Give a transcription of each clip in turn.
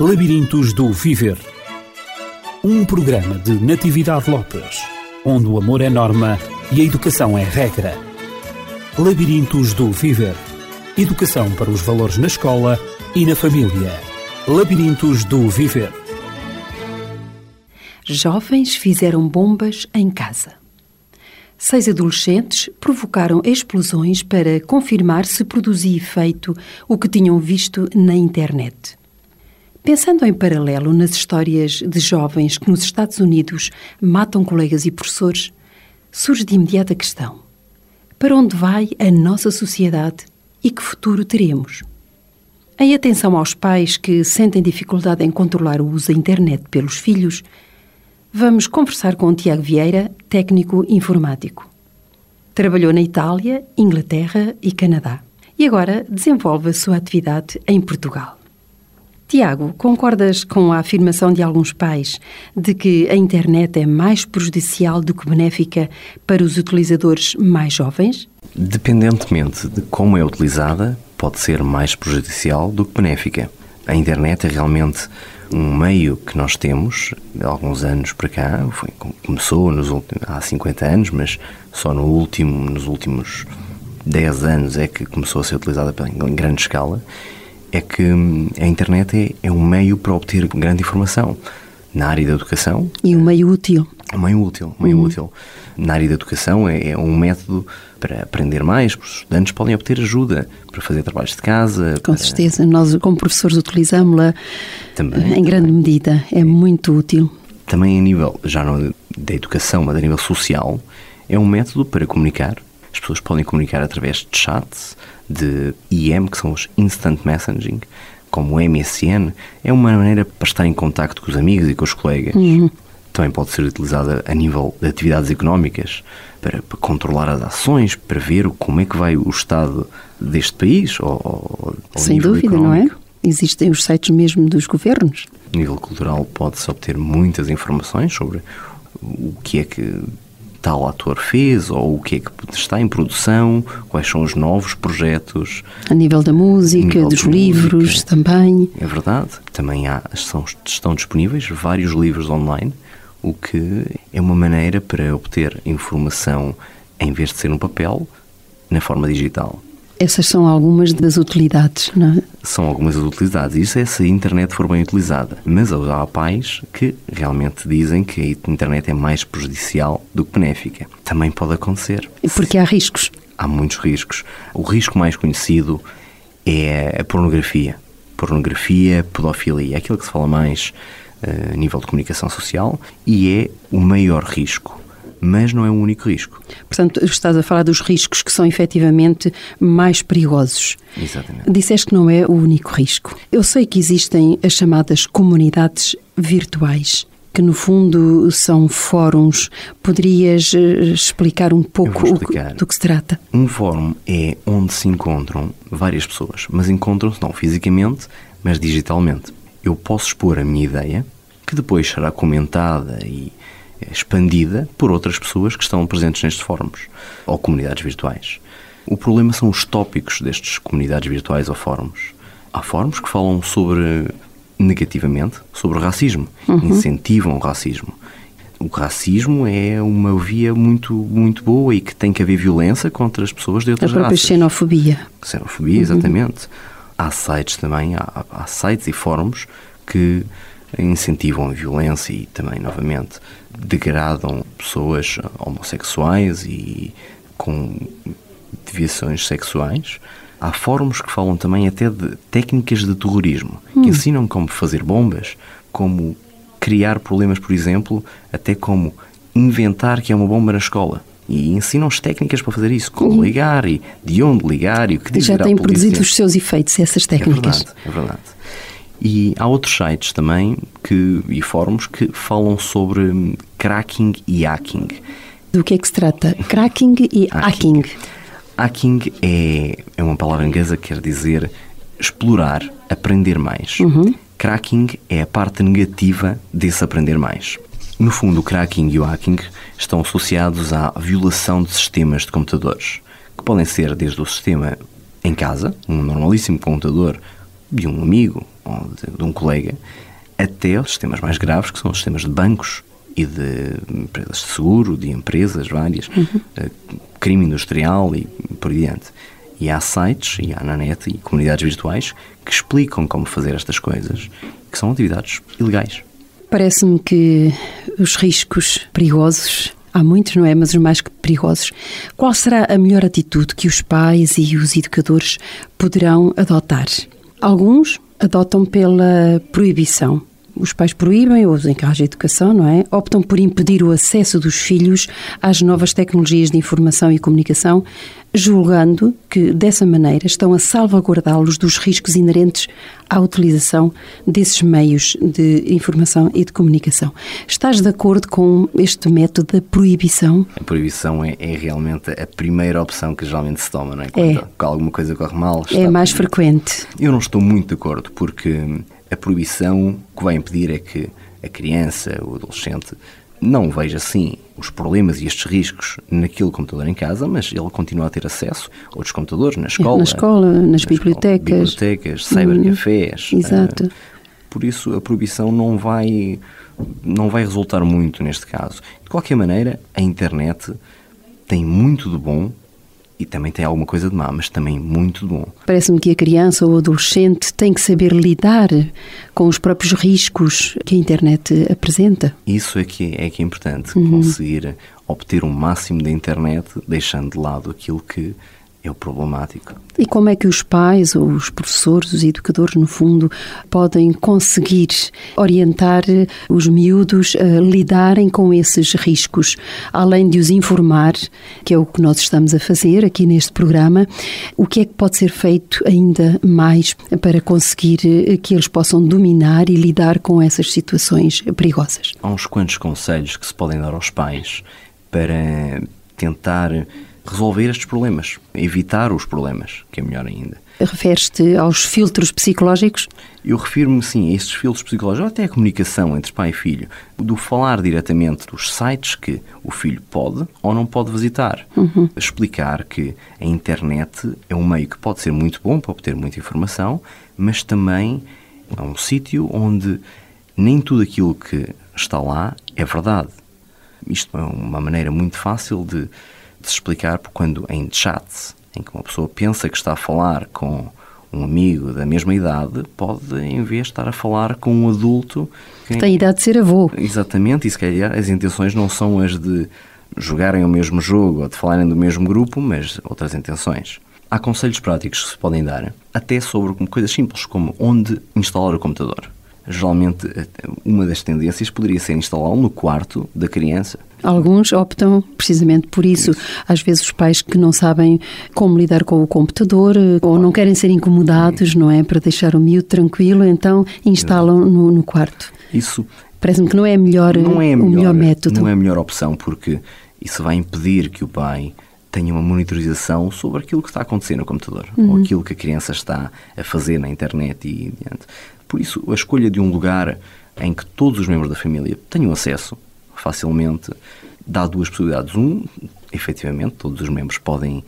Labirintos do Viver. Um programa de Natividade Lopes, onde o amor é norma e a educação é regra. Labirintos do Viver. Educação para os valores na escola e na família. Labirintos do Viver. Jovens fizeram bombas em casa. Seis adolescentes provocaram explosões para confirmar se produzia efeito o que tinham visto na internet. Pensando em paralelo nas histórias de jovens que nos Estados Unidos matam colegas e professores, surge de imediato a questão: para onde vai a nossa sociedade e que futuro teremos? Em atenção aos pais que sentem dificuldade em controlar o uso da internet pelos filhos, Vamos conversar com o Tiago Vieira, técnico informático. Trabalhou na Itália, Inglaterra e Canadá e agora desenvolve a sua atividade em Portugal. Tiago, concordas com a afirmação de alguns pais de que a internet é mais prejudicial do que benéfica para os utilizadores mais jovens? Dependentemente de como é utilizada, pode ser mais prejudicial do que benéfica. A internet é realmente um meio que nós temos, de alguns anos para cá, foi, começou nos últimos, há 50 anos, mas só no último, nos últimos 10 anos é que começou a ser utilizada em grande escala, é que hum, a internet é, é um meio para obter grande informação na área da educação. E um meio útil. Um meio útil, um meio uhum. útil. Na área da educação é, é, um método para aprender mais, os estudantes podem obter ajuda para fazer trabalhos de casa. Com para... certeza, nós como professores utilizamos-la em grande também. medida, é muito útil. Também a nível, já não da educação, mas a nível social, é um método para comunicar. As pessoas podem comunicar através de chats, de IM, que são os Instant Messaging, como o MSN, é uma maneira para estar em contacto com os amigos e com os colegas. Uhum também pode ser utilizada a nível de atividades económicas para, para, controlar as ações, para ver como é que vai o estado deste país. Ou, Sem dúvida, económico. não é? Existem os sites mesmo dos governos. A nível cultural pode-se obter muitas informações sobre o que é que tal ator fez ou o que é que está em produção, quais são os novos projetos. A nível da música, nível dos livros música. também. É verdade. Também há, estão, estão disponíveis vários livros online o que é uma maneira para obter informação, em vez de ser um papel, na forma digital. Essas são algumas das utilidades, não é? São algumas das utilidades. Isso é se a internet for bem utilizada. Mas há pais que realmente dizem que a internet é mais prejudicial do que benéfica. Também pode acontecer. Porque há riscos. Há muitos riscos. O risco mais conhecido é a pornografia. Pornografia, pedofilia. É aquilo que se fala mais a nível de comunicação social e é o maior risco. Mas não é o único risco. Portanto, estás a falar dos riscos que são efetivamente mais perigosos. Exatamente. Disseste que não é o único risco. Eu sei que existem as chamadas comunidades virtuais que no fundo são fóruns. Poderias eh, explicar um pouco explicar. do que se trata? Um fórum é onde se encontram várias pessoas, mas encontram-se não fisicamente, mas digitalmente eu posso expor a minha ideia, que depois será comentada e expandida por outras pessoas que estão presentes nestes fóruns ou comunidades virtuais. O problema são os tópicos destes comunidades virtuais ou fóruns. Há fóruns que falam sobre negativamente sobre o racismo, uhum. incentivam o racismo. O racismo é uma via muito muito boa e que tem que haver violência contra as pessoas de outras raças. A própria raças. xenofobia. Xenofobia, uhum. exatamente. Uhum há sites também, há, há sites e fóruns que incentivam a violência e também, novamente, degradam pessoas homossexuais e com deviações sexuais. Há fóruns que falam também até de técnicas de terrorismo, hum. que ensinam como fazer bombas, como criar problemas, por exemplo, até como inventar que é uma bomba na escola e ensinam-os técnicas para fazer isso, como ligar e de onde ligar e o que dizer Já têm produzido os seus efeitos essas técnicas. É verdade, é verdade. E há outros sites também que, e fóruns que falam sobre cracking e hacking. Do que é que se trata? Cracking e hacking. Hacking, é, é uma palavra inglesa que quer dizer explorar, aprender mais. Uhum. Cracking é a parte negativa desse aprender mais. No fundo, o cracking e o hacking estão associados à violação de sistemas de computadores, que podem ser desde o sistema em casa, um normalíssimo computador de um amigo ou de, de um colega, até os sistemas mais graves, que são os sistemas de bancos e de empresas de seguro, de empresas várias, uhum. crime industrial e por diante. E há sites, e há na net, e comunidades virtuais que explicam como fazer estas coisas, que são atividades ilegais. Parece-me que os riscos perigosos Há muitos, não é? Mas os mais perigosos. Qual será a melhor atitude que os pais e os educadores poderão adotar? Alguns adotam pela proibição, os pais proíbem ou os encargos de educação, não é? Optam por impedir o acesso dos filhos às novas tecnologias de informação e comunicação, julgando que dessa maneira estão a salvaguardá-los dos riscos inerentes à utilização desses meios de informação e de comunicação. Estás de acordo com este método da proibição? A proibição é, é realmente a primeira opção que geralmente se toma, não é? Quando é. alguma coisa corre mal. É mais frequente. Eu não estou muito de acordo, porque a proibição que vai impedir é que a criança, o adolescente, não veja assim os problemas e estes riscos naquele computador em casa, mas ele continua a ter acesso a outros computadores na escola. Na escola, nas na bibliotecas. Escola, bibliotecas, cybercafés. Hum, exato. Uh, por isso a proibição não vai, não vai resultar muito neste caso. De qualquer maneira, a internet tem muito de bom e também tem alguma coisa de má, mas também muito bom. Parece-me que a criança ou o adolescente tem que saber lidar com os próprios riscos que a internet apresenta. Isso é que é, que é importante, uhum. conseguir obter o um máximo da internet, deixando de lado aquilo que é o problemático. E como é que os pais, ou os professores, os educadores, no fundo, podem conseguir orientar os miúdos a lidarem com esses riscos, além de os informar, que é o que nós estamos a fazer aqui neste programa, o que é que pode ser feito ainda mais para conseguir que eles possam dominar e lidar com essas situações perigosas? Há uns quantos conselhos que se podem dar aos pais para tentar resolver estes problemas, evitar os problemas, que é melhor ainda. Referes-te aos filtros psicológicos? Eu refiro-me, sim, a esses filtros psicológicos, até a comunicação entre pai e filho, do falar diretamente dos sites que o filho pode ou não pode visitar. Uhum. Explicar que a internet é um meio que pode ser muito bom para obter muita informação, mas também é um sítio onde nem tudo aquilo que está lá é verdade. Isto é uma maneira muito fácil de de se explicar quando em chats, em que uma pessoa pensa que está a falar com um amigo da mesma idade, pode, em vez estar a falar com um adulto... Que tem idade de ser avô. Exatamente, e se calhar as intenções não são as de jogarem o mesmo jogo ou de falarem do mesmo grupo, mas outras intenções. Há conselhos práticos que se podem dar, até sobre coisas simples, como onde instalar o computador. Geralmente, uma das tendências poderia ser instalá-lo no quarto da criança. Alguns optam precisamente por isso. Às vezes, os pais que não sabem como lidar com o computador ou não querem ser incomodados, não é? Para deixar o miúdo tranquilo, então instalam no, no quarto. Isso. Parece-me que não é, melhor, não é melhor, o melhor método. Não é a melhor opção, porque isso vai impedir que o pai tenha uma monitorização sobre aquilo que está a acontecer no computador uhum. ou aquilo que a criança está a fazer na internet e diante. Por isso, a escolha de um lugar em que todos os membros da família tenham acesso facilmente dá duas possibilidades. Um, efetivamente, todos os membros podem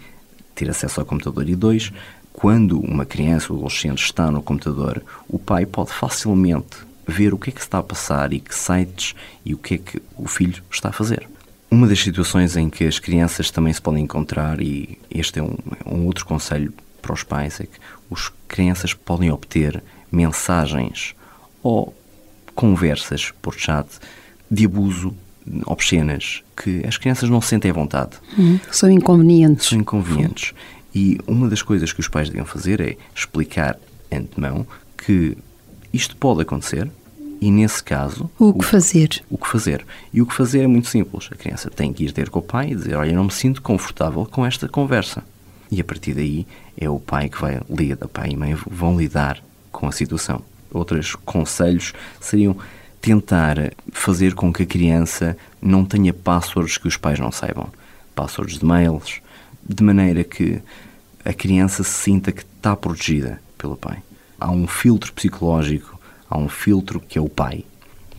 ter acesso ao computador. E dois, quando uma criança ou adolescente está no computador, o pai pode facilmente ver o que é que está a passar e que sites e o que é que o filho está a fazer. Uma das situações em que as crianças também se podem encontrar, e este é um, um outro conselho para os pais, é que as crianças podem obter mensagens ou conversas por chat de abuso obscenas que as crianças não se sentem à vontade. Hum, são inconvenientes. São inconvenientes. E uma das coisas que os pais deviam fazer é explicar antemão que isto pode acontecer e, nesse caso. O que o, fazer? O que fazer. E o que fazer é muito simples. A criança tem que ir ter com o pai e dizer: Olha, eu não me sinto confortável com esta conversa. E a partir daí é o pai que vai lidar, pai e mãe vão lidar com a situação. Outros conselhos seriam tentar fazer com que a criança não tenha passwords que os pais não saibam. Passwords de mails, de maneira que a criança se sinta que está protegida pelo pai. Há um filtro psicológico, há um filtro que é o pai.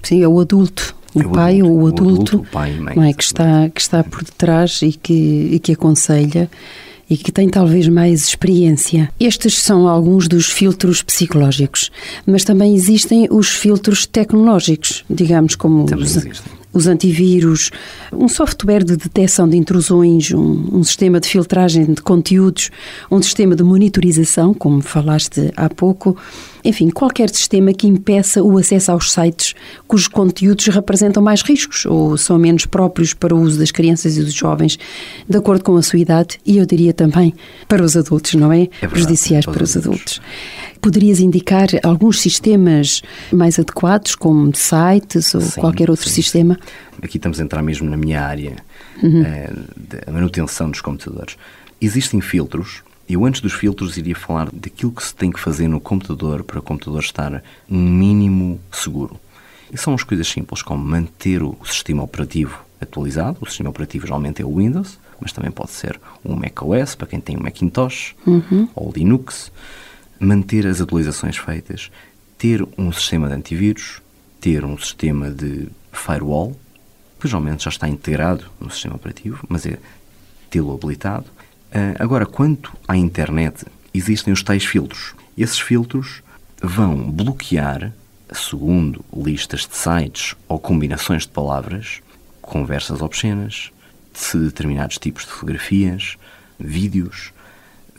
Sim, é o adulto. O é pai ou o adulto, o adulto, o pai, mãe, não é, que, está, que está por detrás e que, e que aconselha e que tem talvez mais experiência. Estes são alguns dos filtros psicológicos, mas também existem os filtros tecnológicos, digamos como Também os, existem. os antivírus, um software de detecção de intrusões, um, um sistema de filtragem de conteúdos, um sistema de monitorização, como falaste há pouco. Enfim, qualquer sistema que impeça o acesso aos sites cujos conteúdos representam mais riscos ou são menos próprios para o uso das crianças e dos jovens, de acordo com a sua idade e eu diria também para os adultos, não é? verdade, Prejudiciais para os os adultos. Poderias indicar alguns sistemas mais adequados, como sites ou Sim, qualquer outro sim. sistema? Aqui estamos a entrar mesmo na minha área Uhum. eh, da manutenção dos computadores. Existem filtros. Eu, antes dos filtros, iria falar daquilo que se tem que fazer no computador para o computador estar um mínimo seguro. E são as coisas simples, como manter o sistema operativo atualizado. O sistema operativo geralmente é o Windows, mas também pode ser um macOS, para quem tem um Macintosh, ou Linux. Manter as atualizações feitas. Ter um sistema de antivírus. Ter um sistema de firewall, que geralmente já está integrado no sistema operativo, mas é tê-lo habilitado. Ah, agora, quanto à internet, existem os tais filtros. Esses filtros vão bloquear, segundo listas de sites ou combinações de palavras, conversas obscenas, de determinados tipos de fotografias, vídeos,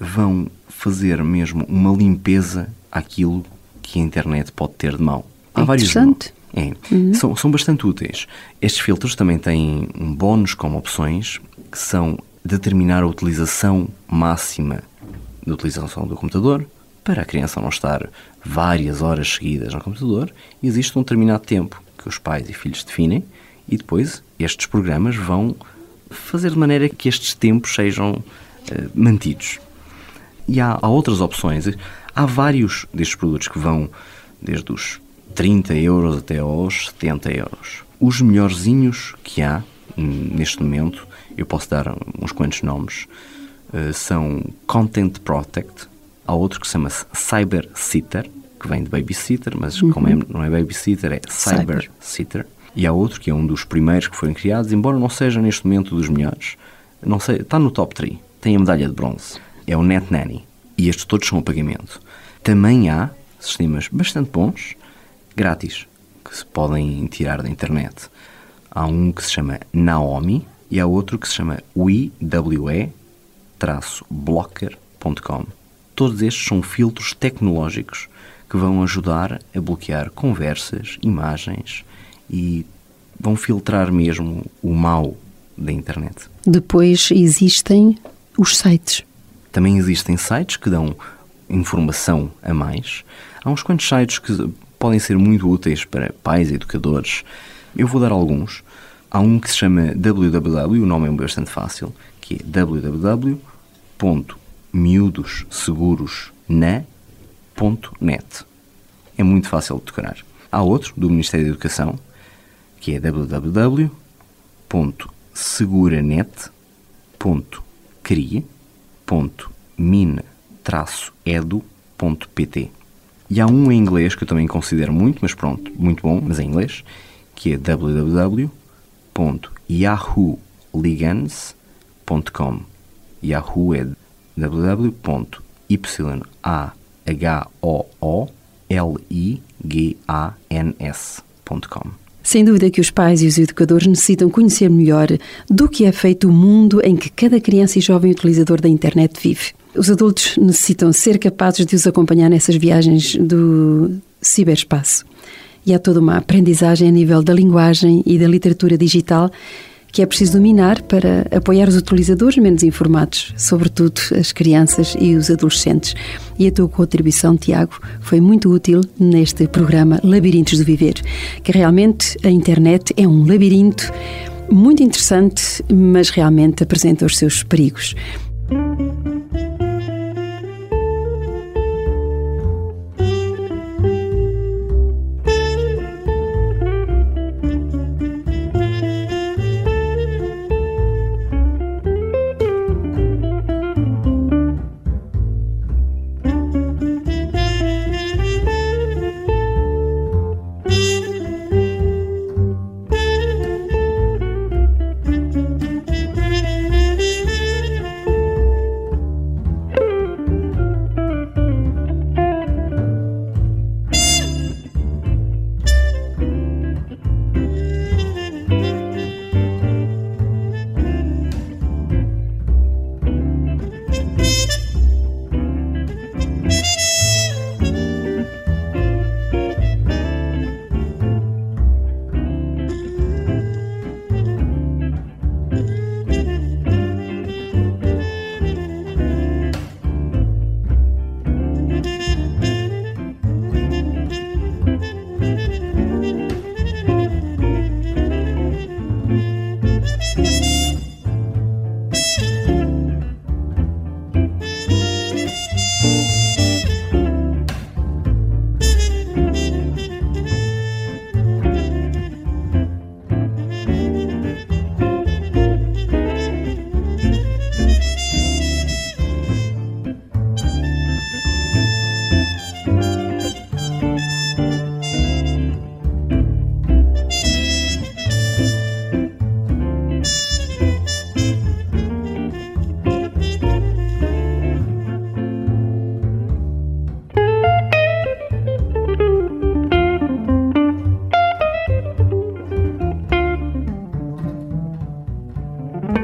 vão fazer mesmo uma limpeza àquilo que a internet pode ter de mão. É interessante. É, são, são bastante úteis. Estes filtros também têm um bónus como opções, que são determinar a utilização máxima da utilização do computador, para a criança não estar várias horas seguidas no computador, existe um determinado tempo que os pais e filhos definem e depois estes programas vão fazer de maneira que estes tempos sejam eh, mantidos. E há, há outras opções. Há vários destes produtos que vão desde os 30 euros até aos 70 euros. Os melhorzinhos que há neste momento, eu posso dar uns quantos nomes, eh, são Content Protect, há outro que se chama Cyber Sitter, que vem de Babysitter, mas como é, não é Babysitter, é Cyber, Cyber. Sitter. E há outro que é um dos primeiros que foram criados, embora não seja neste momento dos melhores, não sei, está no top 3, tem a medalha de bronze, é o Net Nanny. E estes todos são a pagamento. Também há sistemas bastante bons, grátis, que se podem tirar da internet. Há um que se chama Naomi e há outro que se chama WeWe-blocker.com. Todos estes são filtros tecnológicos que vão ajudar a bloquear conversas, imagens e vão filtrar mesmo o mal da internet. Depois existem os sites. Também existem sites que dão informação a mais. Há uns quantos sites que podem ser muito úteis para pais e educadores. Eu vou dar alguns. Há um que se chama www, o nome é bastante fácil, que é www.miudosegurosna.net. É muito fácil de decorar. Há outro, do Ministério da Educação, que é www.seguranet.cria.min-edu.pt E há um em inglês que eu também considero muito, mas pronto, muito bom, mas em inglês, que é www.yahooligans.com Yahoo é www.yahoo-L-I-G-A-N-S.com Sem dúvida que os pais e os educadores necessitam conhecer melhor do que é feito o mundo em que cada criança e jovem utilizador da internet vive. Os adultos necessitam ser capazes de os acompanhar nessas viagens do ciberespaço. E há toda uma aprendizagem a nível da linguagem e da literatura digital que é preciso dominar para apoiar os utilizadores menos informados, sobretudo as crianças e os adolescentes. E a tua contribuição, Tiago, foi muito útil neste programa Labirintos do Viver, que realmente a internet é um labirinto muito interessante, mas realmente apresenta os seus perigos.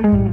Mm-hmm.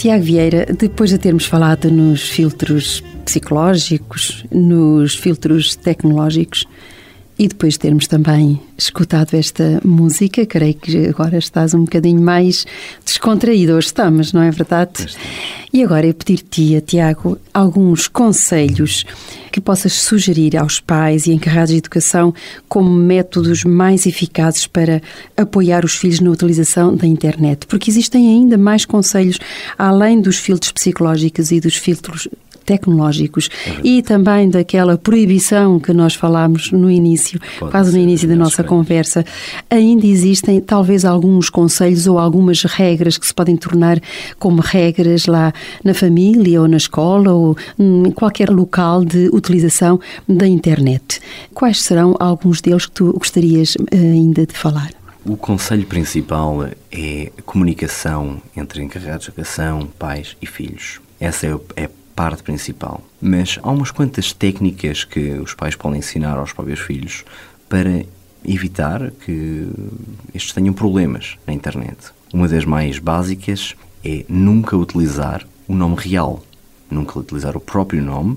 Tiago Vieira, depois de termos falado nos filtros psicológicos, nos filtros tecnológicos, e depois de termos também escutado esta música, creio que agora estás um bocadinho mais descontraído. Hoje estamos, não é verdade? E agora eu pedir-te, Tiago, alguns conselhos que possas sugerir aos pais e encarregados de educação como métodos mais eficazes para apoiar os filhos na utilização da internet. Porque existem ainda mais conselhos, além dos filtros psicológicos e dos filtros tecnológicos é e também daquela proibição que nós falámos no início, Pode quase no início da nossa conversa, ainda existem talvez alguns conselhos ou algumas regras que se podem tornar como regras lá na família ou na escola ou em qualquer local de utilização da internet. Quais serão alguns deles que tu gostarias eh, ainda de falar? O conselho principal é a comunicação entre encarregados de educação, pais e filhos. Essa é, é parte principal. Mas há umas quantas técnicas que os pais podem ensinar aos próprios filhos para evitar que estes tenham problemas na internet. Uma das mais básicas é nunca utilizar o nome real, nunca utilizar o próprio nome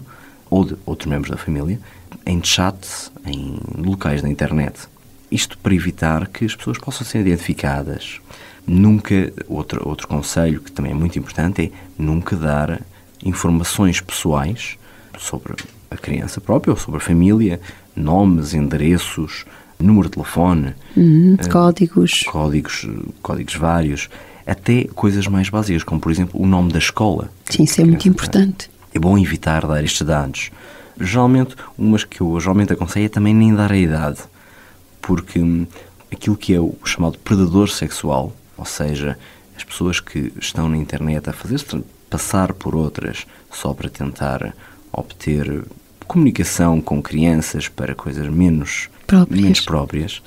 ou de outros membros da família em chat, em locais da internet. Isto para evitar que as pessoas possam ser identificadas. Nunca, outro, outro conselho que também é muito importante é nunca dar informações pessoais sobre a criança própria ou sobre a família, nomes, endereços, número de telefone, uhum, uh, códigos, códigos, códigos vários, até coisas mais básicas, como por exemplo o nome da escola. Sim, isso é muito importante. É bom evitar dar estes dados. Geralmente, umas que eu geralmente aconselho é também nem dar a idade, porque hum, aquilo que é o chamado predador sexual, ou seja, as pessoas que estão na internet a fazer passar por outras só para tentar obter comunicação com crianças para coisas menos próprias, menos próprias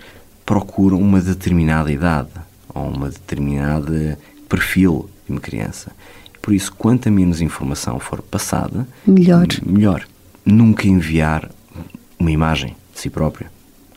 procuram uma determinada idade ou uma determinada perfil de uma criança. Por isso, quanta menos informação for passada, melhor. melhor. Nunca enviar uma imagem de si próprio.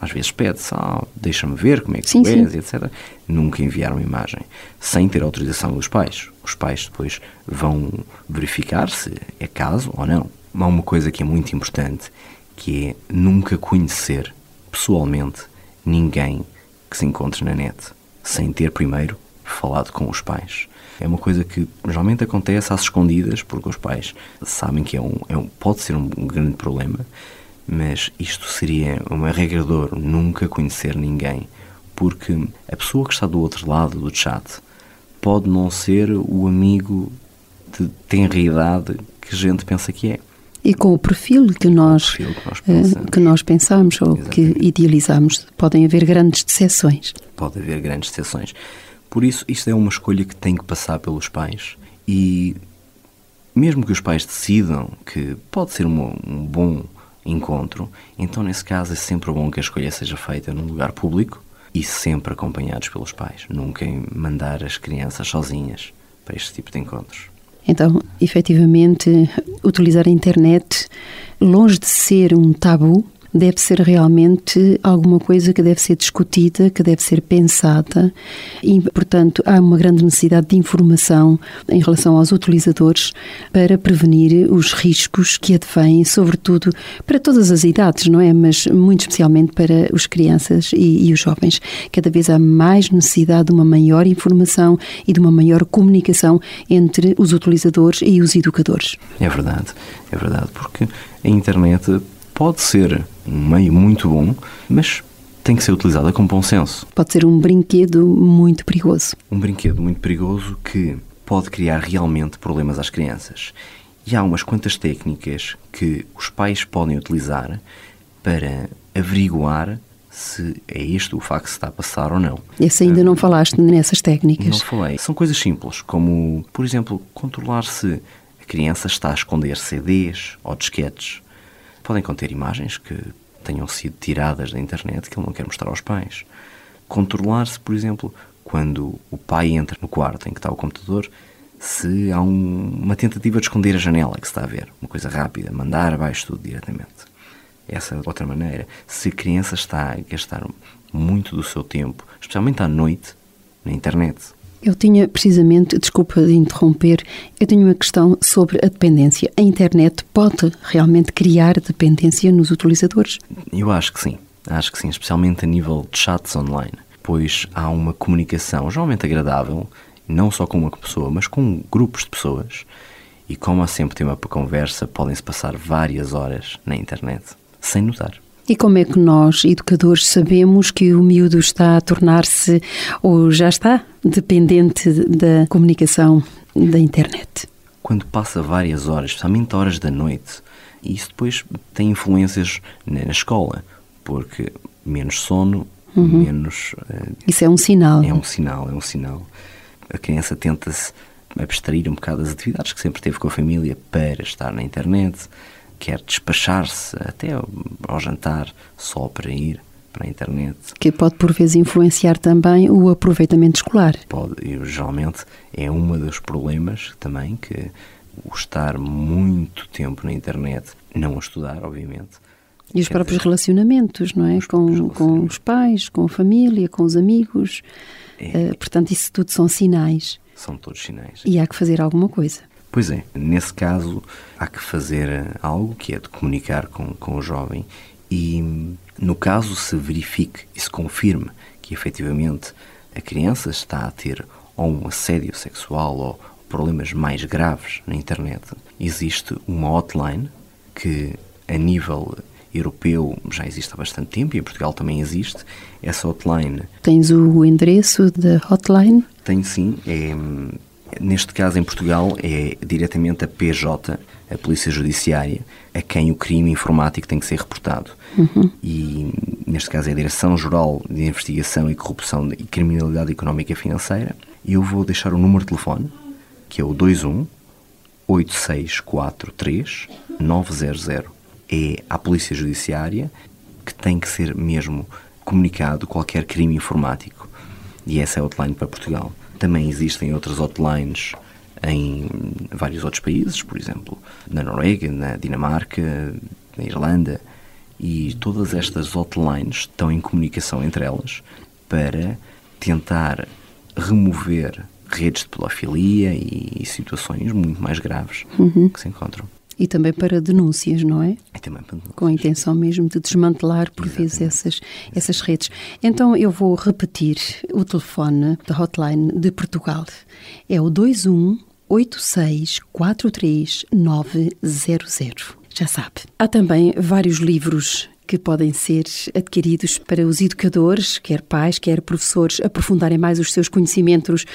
Às vezes pede-se, ah, deixa-me ver como é que sim, tu és, sim. etc. Nunca enviar uma imagem sem ter autorização dos pais. Os pais depois vão verificar se é caso ou não. Há uma coisa que é muito importante, que é nunca conhecer pessoalmente ninguém que se encontre na net, sem ter primeiro falado com os pais. É uma coisa que geralmente acontece às escondidas, porque os pais sabem que é um, é um pode ser um grande problema, mas isto seria uma regra de ouro, nunca conhecer ninguém, porque a pessoa que está do outro lado do chat pode não ser o amigo de tenra idade que a gente pensa que é. E com o perfil que nós, perfil que, nós pensamos. que nós pensamos ou Exatamente. que idealizamos, podem haver grandes decepções. Pode haver grandes decepções. Por isso, isto é uma escolha que tem que passar pelos pais e mesmo que os pais decidam que pode ser um, um bom encontro, então nesse caso é sempre bom que a escolha seja feita num lugar público e sempre acompanhados pelos pais. Nunca mandar as crianças sozinhas para este tipo de encontros. Então, efetivamente, utilizar a internet, longe de ser um tabu, deve ser realmente alguma coisa que deve ser discutida, que deve ser pensada e, portanto, há uma grande necessidade de informação em relação aos utilizadores para prevenir os riscos que advêm, sobretudo para todas as idades, não é? Mas muito especialmente para os crianças e, e os jovens. Cada vez há mais necessidade de uma maior informação e de uma maior comunicação entre os utilizadores e os educadores. É verdade, é verdade, porque a internet pode ser um meio muito bom, mas tem que ser utilizada com bom senso. Pode ser um brinquedo muito perigoso. Um brinquedo muito perigoso que pode criar realmente problemas às crianças. E há umas quantas técnicas que os pais podem utilizar para averiguar se é este o facto que se está a passar ou não. Esse ainda não falaste nessas técnicas? Não falei. São coisas simples, como, por exemplo, controlar se a criança está a esconder CDs ou disquetes podem conter imagens que tenham sido tiradas da internet que ele não quer mostrar aos pais. Controlar-se, por exemplo, quando o pai entra no quarto em que está o computador, se há um, uma tentativa de esconder a janela que se está a ver, uma coisa rápida, mandar abaixo tudo diretamente. Essa é outra maneira. Se a criança está a gastar muito do seu tempo, especialmente à noite, na internet, Eu tinha precisamente, desculpa de interromper, eu tenho uma questão sobre a dependência. A internet pode realmente criar dependência nos utilizadores? Eu acho que sim. Acho que sim, especialmente a nível de chats online, pois há uma comunicação geralmente agradável, não só com uma pessoa, mas com grupos de pessoas. E como há sempre tema para conversa, podem-se passar várias horas na internet, sem notar. E como é que nós, educadores, sabemos que o miúdo está a tornar-se ou já está dependente da comunicação da internet? Quando passa várias horas, especialmente horas da noite, isso depois tem influências na escola, porque menos sono, uhum. menos. Uh, isso é um sinal. É um sinal, é um sinal. A criança tenta-se abstrair um bocado das atividades que sempre teve com a família para estar na internet quer despachar-se até ao jantar só para ir para a internet. Que pode por vezes influenciar também o aproveitamento escolar. Pode, e geralmente é um dos problemas também que o estar muito tempo na internet, não a estudar, obviamente. E os próprios dizer, relacionamentos, não é? Com, com os pais, com a família, com os amigos. É, uh, portanto, isso tudo são sinais. São todos sinais. E há que fazer alguma coisa. Pois é, nesse caso há que fazer algo que é de comunicar com, com o jovem e, no caso, se verifique e se confirme que efetivamente a criança está a ter ou um assédio sexual ou problemas mais graves na internet, existe uma hotline que, a nível europeu, já existe há bastante tempo e em Portugal também existe. Essa hotline. Tens o endereço da hotline? Tenho sim, é Neste caso, em Portugal, é diretamente a PJ, a Polícia Judiciária, a quem o crime informático tem que ser reportado. Uhum. E, neste caso, é a Direção-Geral de Investigação e Corrupção e Criminalidade Económica e Financeira. E eu vou deixar o número de telefone, que é o 21 8643 900. É a Polícia Judiciária que tem que ser mesmo comunicado qualquer crime informático. E essa é a hotline para Portugal. Também existem outras hotlines em vários outros países, por exemplo, na Noruega, na Dinamarca, na Irlanda, e todas estas hotlines estão em comunicação entre elas para tentar remover redes de pedofilia e, situações muito mais graves uhum. que se encontram. E também para denúncias, não é? E também para denúncias. Com a intenção mesmo de desmantelar, por Exatamente. vezes, essas, essas redes. Então, eu vou repetir o telefone da hotline de Portugal. É o 21 86 43 900. Já sabe. Há também vários livros que podem ser adquiridos para os educadores, quer pais, quer professores, aprofundarem mais os seus conhecimentos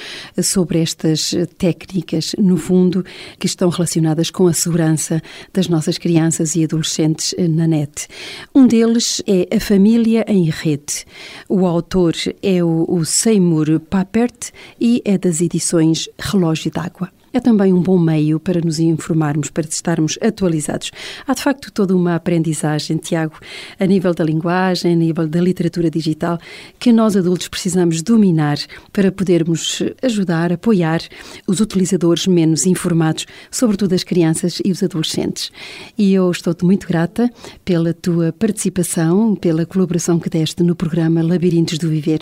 sobre estas técnicas, no fundo, que estão relacionadas com a segurança das nossas crianças e adolescentes na net. Um deles é A Família em Rede. O autor é o Seymour Papert e é das edições Relógio d'Água é também um bom meio para nos informarmos, para estarmos atualizados. Há de facto toda uma aprendizagem, Tiago, a nível da linguagem, a nível da literatura digital, que nós adultos precisamos dominar para podermos ajudar, apoiar os utilizadores menos informados, sobretudo as crianças e os adolescentes. E eu estou-te muito grata pela tua participação, pela colaboração que deste no programa Labirintos do Viver.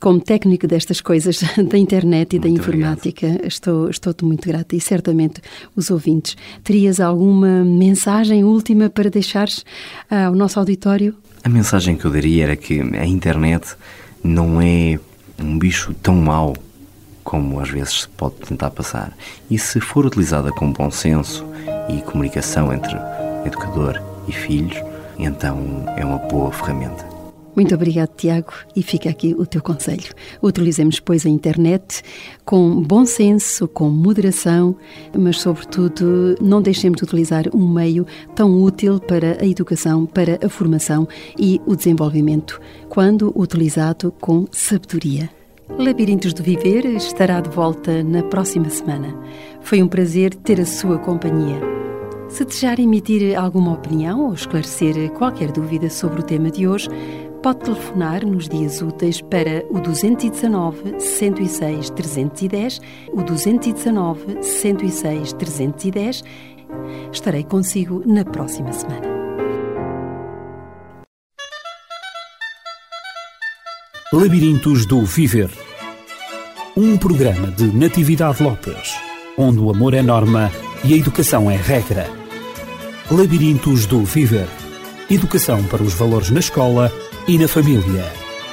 Como técnico destas coisas da internet e muito da informática, obrigado. estou, estou-te muito muito grata e certamente os ouvintes. Terias alguma mensagem última para deixares ah, ao nosso auditório? A mensagem que eu daria era que a internet não é um bicho tão mau como às vezes se pode tentar passar. E se for utilizada com bom senso e comunicação entre educador e filhos, então é uma boa ferramenta. Muito obrigado, Tiago, e fica aqui o teu conselho. Utilizemos, pois, a internet com bom senso, com moderação, mas, sobretudo, não deixemos de utilizar um meio tão útil para a educação, para a formação e o desenvolvimento, quando utilizado com sabedoria. Labirintos do Viver estará de volta na próxima semana. Foi um prazer ter a sua companhia. Se desejar emitir alguma opinião ou esclarecer qualquer dúvida sobre o tema de hoje, pode telefonar nos dias úteis para o 219 106 310, o 219 106 310. Estarei consigo na próxima semana. Labirintos do Viver Um programa de Natividade Lopes, onde o amor é norma e a educação é regra. Labirintos do Viver. Educação para os valores na escola e na família.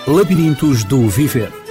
Labirintos do Viver